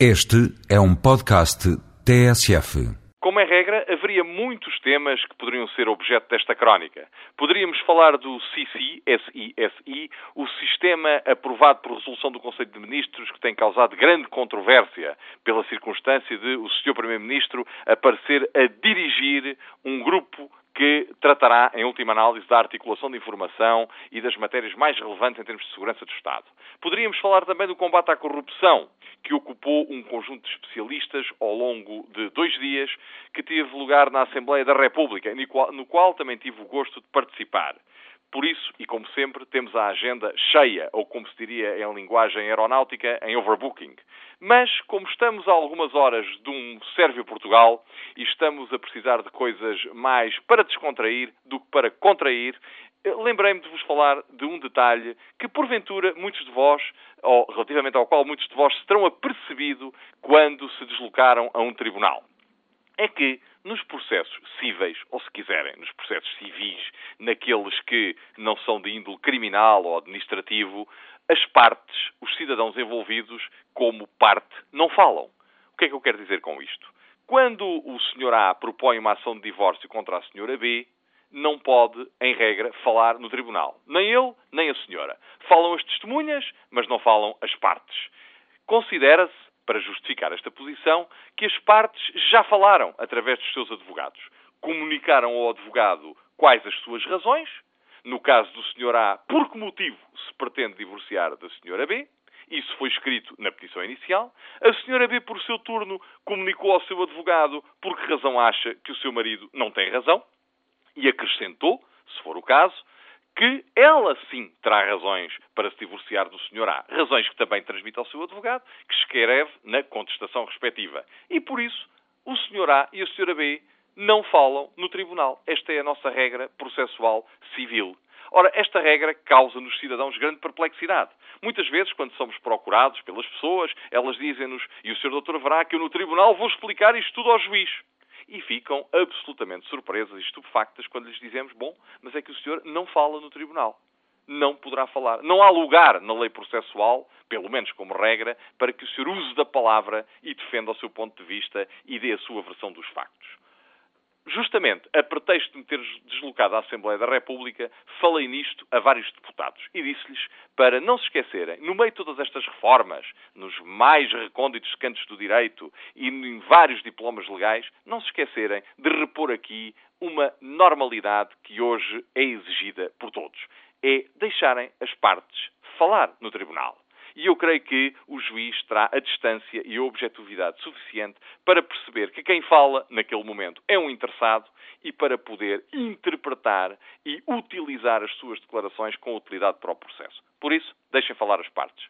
Este é um podcast TSF. Como é regra, haveria muitos temas que poderiam ser objeto desta crónica. Poderíamos falar do SISI, o sistema aprovado por resolução do Conselho de Ministros que tem causado grande controvérsia pela circunstância de o Sr. Primeiro-Ministro aparecer a dirigir um grupo que tratará, em última análise, da articulação de informação e das matérias mais relevantes em termos de segurança do Estado. Poderíamos falar também do combate à corrupção, que ocupou um conjunto de especialistas ao longo de dois dias, que teve lugar na Assembleia da República, no qual também tive o gosto de participar. Por isso, e como sempre, temos a agenda cheia, ou como se diria em linguagem aeronáutica, em overbooking. Mas, como estamos a algumas horas de um Sérvio-Portugal e estamos a precisar de coisas mais para descontrair do que para contrair, lembrei-me de vos falar de um detalhe que, porventura, muitos de vós, ou relativamente ao qual muitos de vós se terão apercebido quando se deslocaram a um tribunal. É que nos processos cíveis, ou se quiserem, nos processos civis, naqueles que não são de índole criminal ou administrativo, as partes, os cidadãos envolvidos, como parte, não falam. O que é que eu quero dizer com isto? Quando o Sr. A propõe uma ação de divórcio contra a Sra. B, não pode, em regra, falar no tribunal. Nem ele, nem a senhora. Falam as testemunhas, mas não falam as partes. Considera-se para justificar esta posição, que as partes já falaram através dos seus advogados. Comunicaram ao advogado quais as suas razões, no caso do Sr. A, por que motivo se pretende divorciar da Sra. B, isso foi escrito na petição inicial. A Sra. B, por seu turno, comunicou ao seu advogado por que razão acha que o seu marido não tem razão e acrescentou, se for o caso, que ela sim terá razões para se divorciar do Sr. A. Razões que também transmite ao seu advogado, que escreve na contestação respectiva. E por isso, o Sr. A e a Sra. B não falam no tribunal. Esta é a nossa regra processual civil. Ora, esta regra causa nos cidadãos grande perplexidade. Muitas vezes, quando somos procurados pelas pessoas, elas dizem-nos, e o Sr. Doutor verá que eu no tribunal vou explicar isto tudo ao juiz e ficam absolutamente surpresas e estupefactas quando lhes dizemos: bom, mas é que o senhor não fala no tribunal. Não poderá falar. Não há lugar na lei processual, pelo menos como regra, para que o senhor use da palavra e defenda o seu ponto de vista e dê a sua versão dos factos justamente a pretexto de me ter deslocado à Assembleia da República, falei nisto a vários deputados e disse-lhes para não se esquecerem, no meio de todas estas reformas, nos mais recônditos cantos do direito e em vários diplomas legais, não se esquecerem de repor aqui uma normalidade que hoje é exigida por todos. É deixarem as partes falar no tribunal. E eu creio que o juiz terá a distância e a objetividade suficiente para perceber que quem fala naquele momento é um interessado e para poder interpretar e utilizar as suas declarações com utilidade para o processo. Por isso, deixem falar as partes.